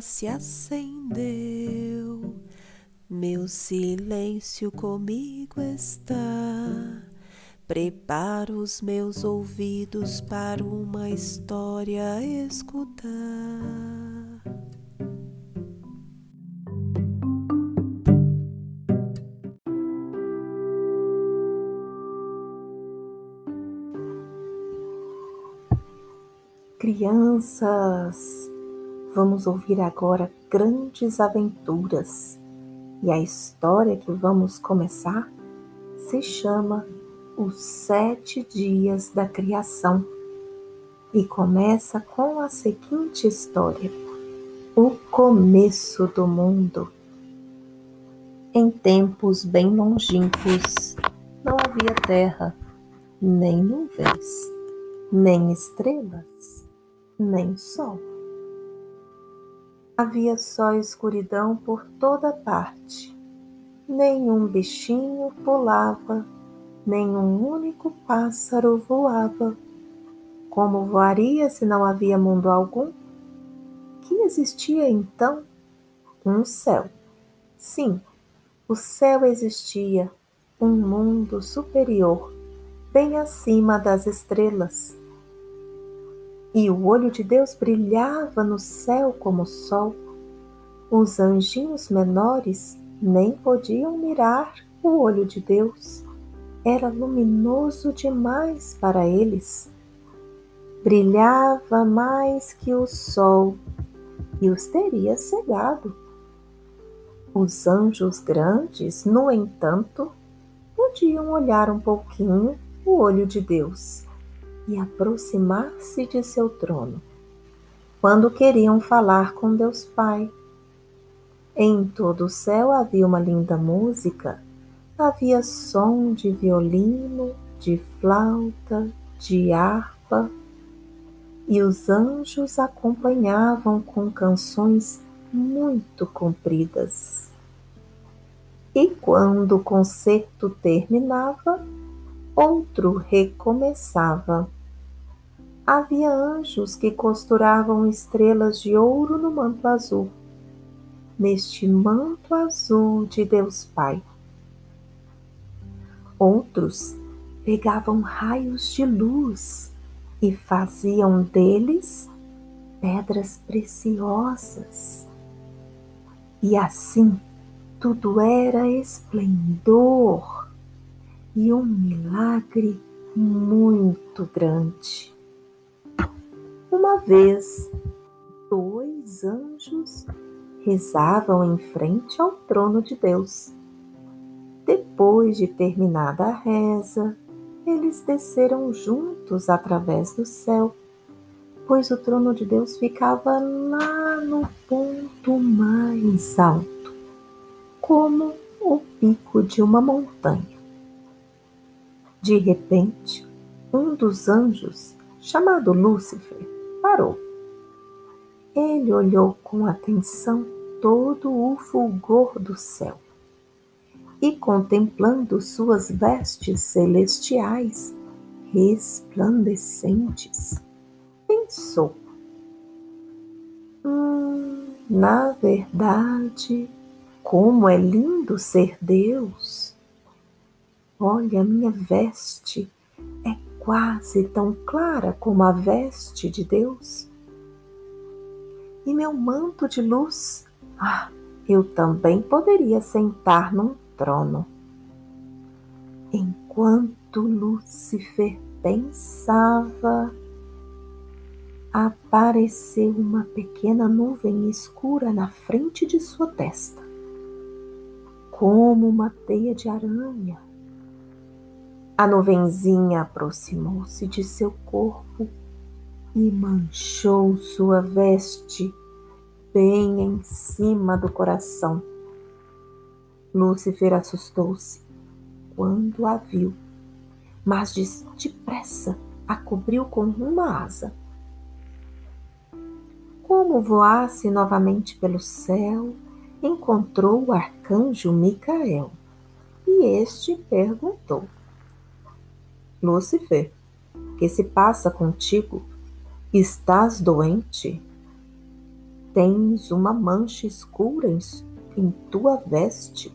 se acendeu. Meu silêncio comigo está. Preparo os meus ouvidos para uma história escutar. Crianças, vamos ouvir agora grandes aventuras. E a história que vamos começar se chama Os Sete Dias da Criação e começa com a seguinte história: O começo do mundo. Em tempos bem longínquos, não havia terra, nem nuvens, nem estrelas nem sol. Havia só escuridão por toda parte. Nenhum bichinho pulava, nenhum único pássaro voava. Como voaria se não havia mundo algum? Que existia então? Um céu. Sim, o céu existia, um mundo superior, bem acima das estrelas e o olho de Deus brilhava no céu como o sol. Os anjinhos menores nem podiam mirar o olho de Deus. Era luminoso demais para eles. Brilhava mais que o sol e os teria cegado. Os anjos grandes, no entanto, podiam olhar um pouquinho o olho de Deus e aproximar-se de seu trono, quando queriam falar com Deus Pai. Em todo o céu havia uma linda música, havia som de violino, de flauta, de harpa, e os anjos acompanhavam com canções muito compridas. E quando o concerto terminava, outro recomeçava. Havia anjos que costuravam estrelas de ouro no manto azul, neste manto azul de Deus Pai. Outros pegavam raios de luz e faziam deles pedras preciosas. E assim tudo era esplendor e um milagre muito grande. Uma vez, dois anjos rezavam em frente ao trono de Deus. Depois de terminada a reza, eles desceram juntos através do céu, pois o trono de Deus ficava lá no ponto mais alto, como o pico de uma montanha. De repente, um dos anjos, chamado Lúcifer, parou. Ele olhou com atenção todo o fulgor do céu e, contemplando suas vestes celestiais resplandecentes, pensou: Hum, na verdade, como é lindo ser Deus! Olha, minha veste quase tão clara como a veste de Deus. E meu manto de luz, ah, eu também poderia sentar num trono. Enquanto Lúcifer pensava, apareceu uma pequena nuvem escura na frente de sua testa, como uma teia de aranha a nuvenzinha aproximou-se de seu corpo e manchou sua veste bem em cima do coração. Lúcifer assustou-se quando a viu, mas depressa a cobriu com uma asa. Como voasse novamente pelo céu, encontrou o arcanjo Micael e este perguntou: Lúcifer, que se passa contigo? Estás doente? tens uma mancha escura em, em tua veste?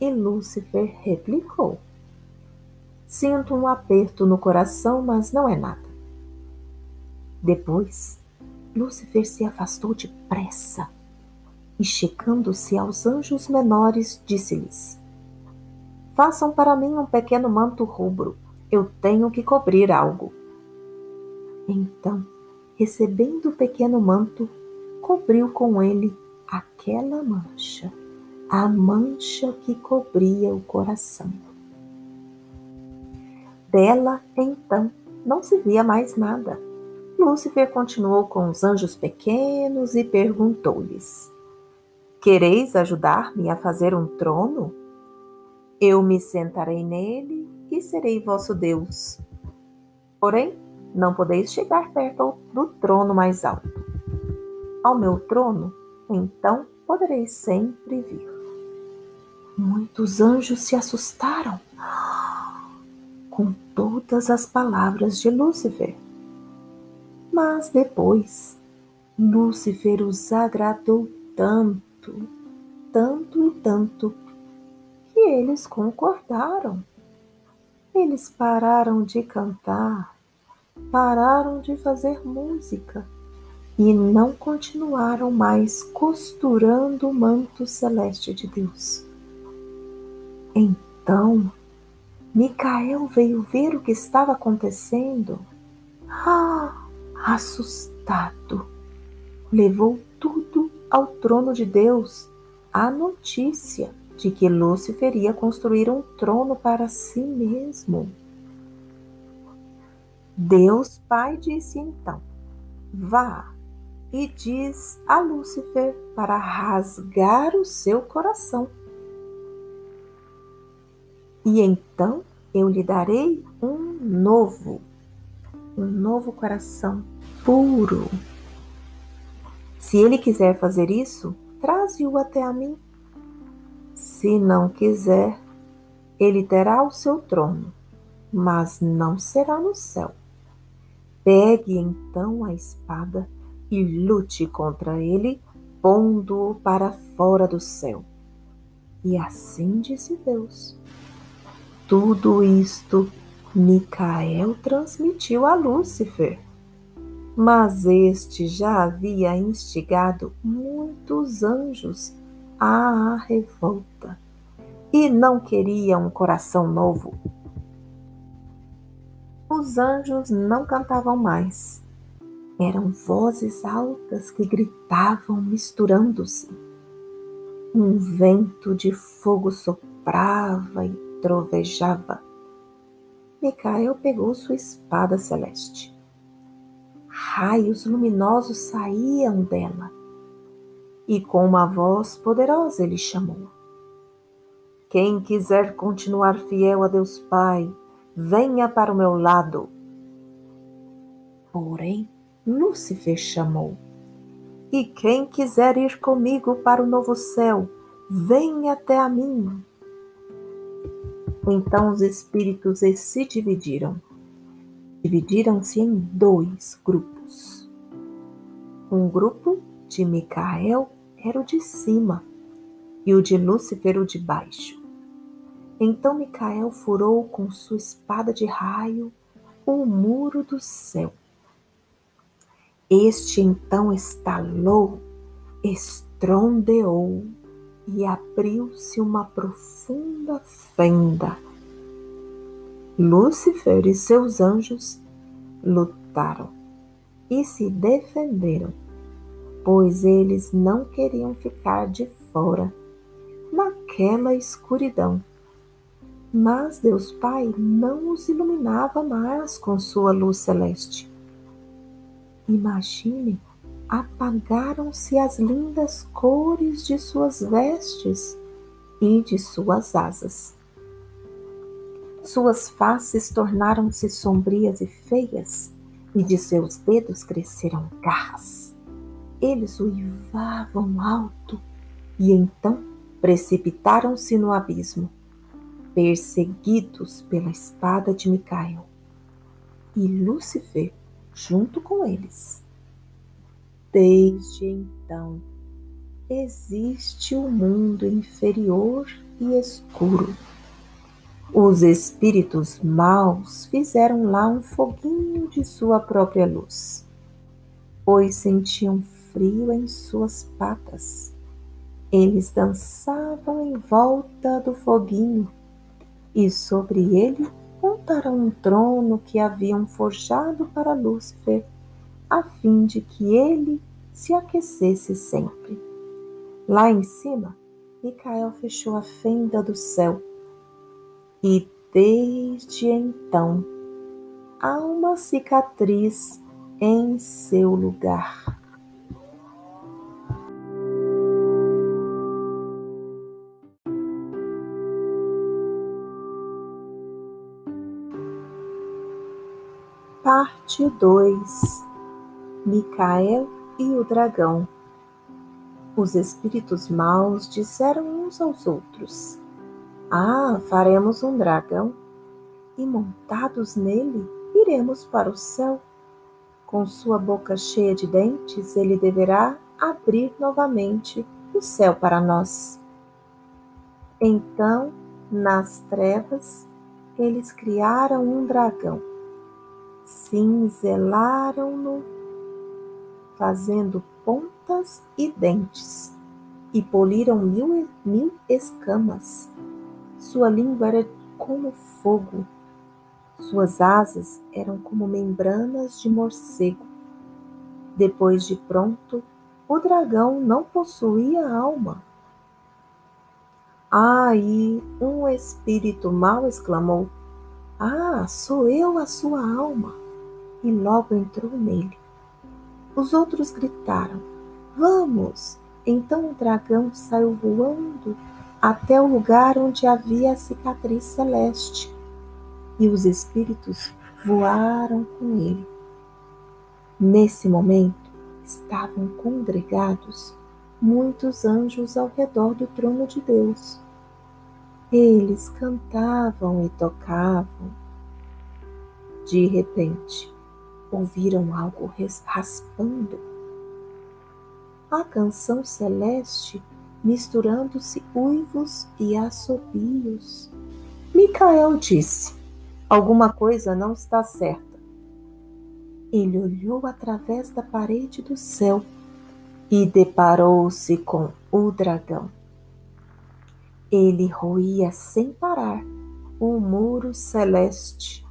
E Lúcifer replicou: Sinto um aperto no coração, mas não é nada. Depois, Lúcifer se afastou depressa e, chegando-se aos anjos menores, disse-lhes: Façam para mim um pequeno manto rubro, eu tenho que cobrir algo. Então, recebendo o pequeno manto, cobriu com ele aquela mancha a mancha que cobria o coração. Dela, então, não se via mais nada. Lúcifer continuou com os anjos pequenos e perguntou-lhes: Quereis ajudar-me a fazer um trono? Eu me sentarei nele e serei vosso Deus. Porém, não podeis chegar perto do trono mais alto. Ao meu trono, então podereis sempre vir. Muitos anjos se assustaram com todas as palavras de Lúcifer. Mas depois, Lúcifer os agradou tanto, tanto e tanto, que eles concordaram. Eles pararam de cantar, pararam de fazer música e não continuaram mais costurando o manto celeste de Deus. Então, Micael veio ver o que estava acontecendo. Ah, assustado, levou tudo ao trono de Deus a notícia de que Lúcifer ia construir um trono para si mesmo. Deus Pai disse então: Vá e diz a Lúcifer para rasgar o seu coração e então eu lhe darei um novo, um novo coração puro. Se ele quiser fazer isso, traze-o até a mim. Se não quiser, ele terá o seu trono, mas não será no céu. Pegue então a espada e lute contra ele, pondo-o para fora do céu. E assim disse Deus. Tudo isto Micael transmitiu a Lúcifer, mas este já havia instigado muitos anjos à revolta e não queria um coração novo. Os anjos não cantavam mais. Eram vozes altas que gritavam misturando-se. Um vento de fogo soprava e trovejava. Micael pegou sua espada celeste. Raios luminosos saíam dela e com uma voz poderosa ele chamou: Quem quiser continuar fiel a Deus Pai, venha para o meu lado. Porém, Lúcifer chamou: E quem quiser ir comigo para o novo céu, venha até a mim. Então os espíritos se dividiram. Dividiram-se em dois grupos. Um grupo de Micael era o de cima e o de Lúcifer o de baixo. Então Micael furou com sua espada de raio o muro do céu. Este então estalou, estrondeou e abriu-se uma profunda fenda. Lúcifer e seus anjos lutaram e se defenderam, pois eles não queriam ficar de fora naquela escuridão. Mas Deus Pai não os iluminava mais com sua luz celeste. Imagine apagaram-se as lindas cores de suas vestes e de suas asas. Suas faces tornaram-se sombrias e feias, e de seus dedos cresceram garras. Eles uivavam alto e então precipitaram-se no abismo, perseguidos pela espada de Micael, e Lúcifer junto com eles. Desde então, existe o um mundo inferior e escuro. Os espíritos maus fizeram lá um foguinho de sua própria luz, pois sentiam frio em suas patas. Eles dançavam em volta do foguinho e sobre ele montaram um trono que haviam forjado para Lúcifer, a fim de que ele se aquecesse sempre. Lá em cima, Micael fechou a fenda do céu e desde então há uma cicatriz em seu lugar. Parte 2 Micael e o dragão. Os espíritos maus disseram uns aos outros: Ah, faremos um dragão e montados nele iremos para o céu. Com sua boca cheia de dentes, ele deverá abrir novamente o céu para nós. Então, nas trevas, eles criaram um dragão cinzelaram-no, fazendo pontas e dentes, e poliram mil, mil escamas. Sua língua era como fogo, suas asas eram como membranas de morcego. Depois de pronto, o dragão não possuía alma. Aí um espírito mau exclamou: ah, sou eu a sua alma! E logo entrou nele. Os outros gritaram: Vamos! Então o dragão saiu voando até o lugar onde havia a cicatriz celeste, e os espíritos voaram com ele. Nesse momento estavam congregados muitos anjos ao redor do trono de Deus eles cantavam e tocavam. De repente, ouviram algo raspando. A canção celeste misturando-se uivos e assobios. Micael disse: Alguma coisa não está certa. Ele olhou através da parede do céu e deparou-se com o dragão. Ele roía sem parar o muro celeste.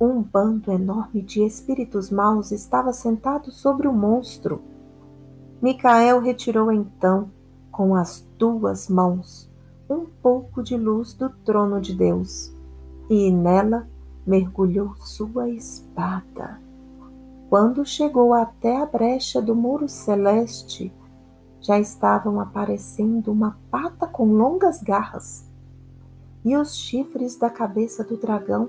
Um bando enorme de espíritos maus estava sentado sobre o monstro. Micael retirou então, com as duas mãos, um pouco de luz do trono de Deus e nela mergulhou sua espada. Quando chegou até a brecha do muro celeste, já estavam aparecendo uma pata com longas garras e os chifres da cabeça do dragão.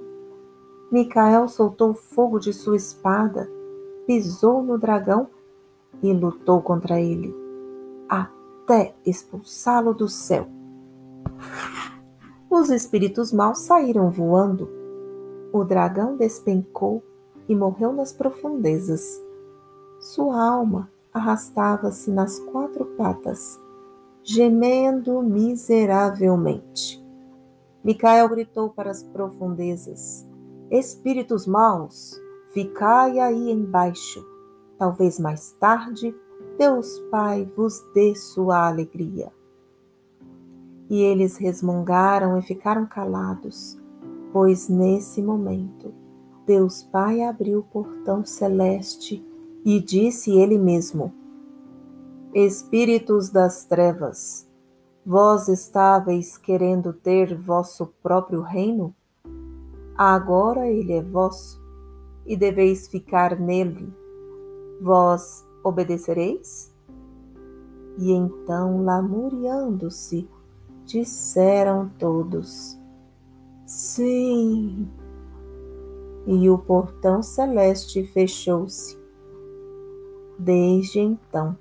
Micael soltou fogo de sua espada, pisou no dragão e lutou contra ele, até expulsá-lo do céu. Os espíritos maus saíram voando. O dragão despencou e morreu nas profundezas. Sua alma arrastava-se nas quatro patas, gemendo miseravelmente. Micael gritou para as profundezas: Espíritos maus, ficai aí embaixo. Talvez mais tarde Deus Pai vos dê sua alegria. E eles resmungaram e ficaram calados, pois nesse momento Deus Pai abriu o portão celeste e disse ele mesmo: Espíritos das trevas, vós estáveis querendo ter vosso próprio reino? Agora ele é vosso, e deveis ficar nele. Vós obedecereis? E então, lamuriando-se, disseram todos: Sim. E o portão celeste fechou-se Desde então,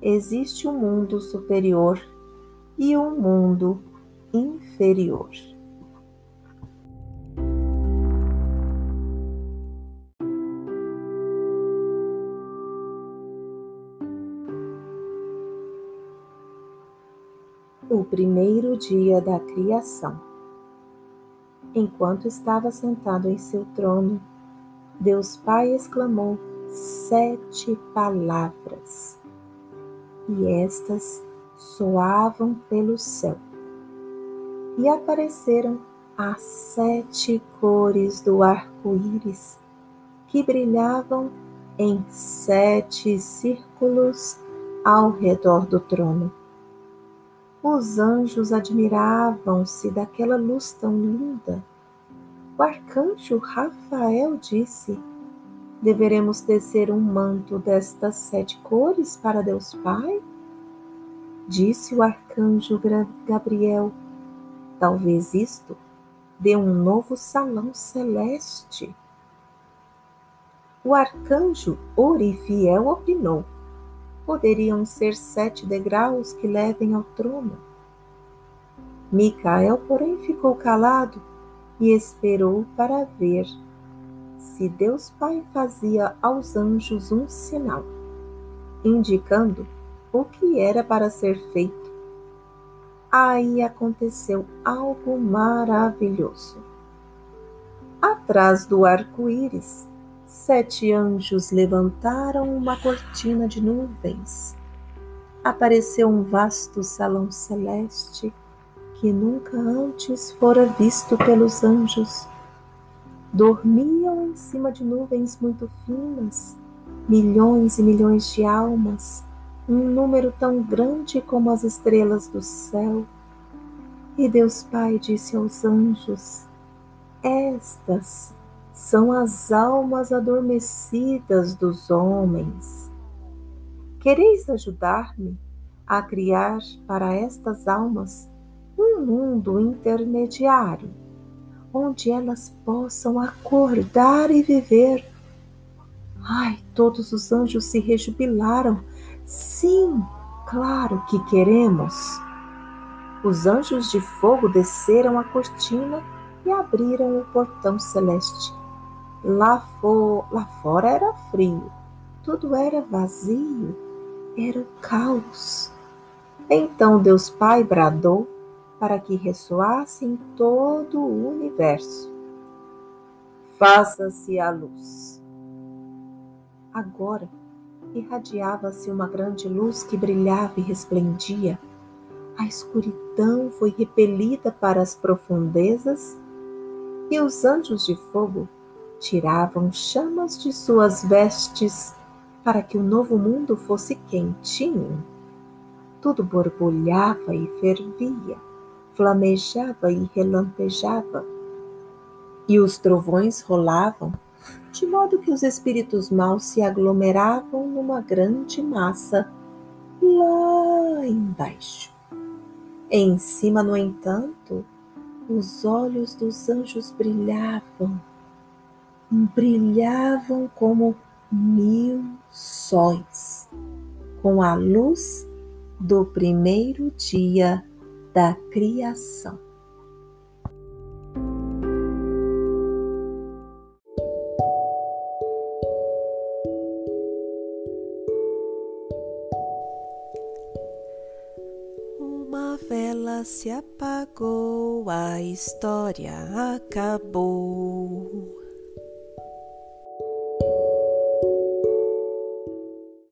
existe um mundo superior e um mundo inferior. O primeiro dia da criação. Enquanto estava sentado em seu trono, Deus Pai exclamou sete palavras, e estas soavam pelo céu. E apareceram as sete cores do arco-íris que brilhavam em sete círculos ao redor do trono. Os anjos admiravam-se daquela luz tão linda. O arcanjo Rafael disse: Deveremos tecer um manto destas sete cores para Deus Pai? Disse o arcanjo Gabriel: Talvez isto dê um novo salão celeste. O arcanjo Orifiel opinou: poderiam ser sete degraus que levem ao trono. Micael, porém, ficou calado e esperou para ver se Deus Pai fazia aos anjos um sinal, indicando o que era para ser feito. Aí aconteceu algo maravilhoso. Atrás do arco-íris, sete anjos levantaram uma cortina de nuvens. Apareceu um vasto salão celeste que nunca antes fora visto pelos anjos. Dormiam em cima de nuvens muito finas, milhões e milhões de almas, um número tão grande como as estrelas do céu. E Deus Pai disse aos anjos: Estas são as almas adormecidas dos homens. Quereis ajudar-me a criar para estas almas um mundo intermediário, onde elas possam acordar e viver. Ai, todos os anjos se rejubilaram. Sim, claro que queremos. Os anjos de fogo desceram a cortina e abriram o portão celeste. Lá, for, lá fora era frio, tudo era vazio, era caos. Então Deus Pai bradou para que ressoasse em todo o universo. Faça-se a luz. Agora irradiava-se uma grande luz que brilhava e resplendia. A escuridão foi repelida para as profundezas e os anjos de fogo tiravam chamas de suas vestes para que o novo mundo fosse quentinho. Tudo borbulhava e fervia, flamejava e relampejava, e os trovões rolavam, de modo que os espíritos maus se aglomeravam numa grande massa lá embaixo. Em cima, no entanto, os olhos dos anjos brilhavam brilhavam como mil sóis, com a luz do primeiro dia da criação. Uma vela se apagou, a história acabou.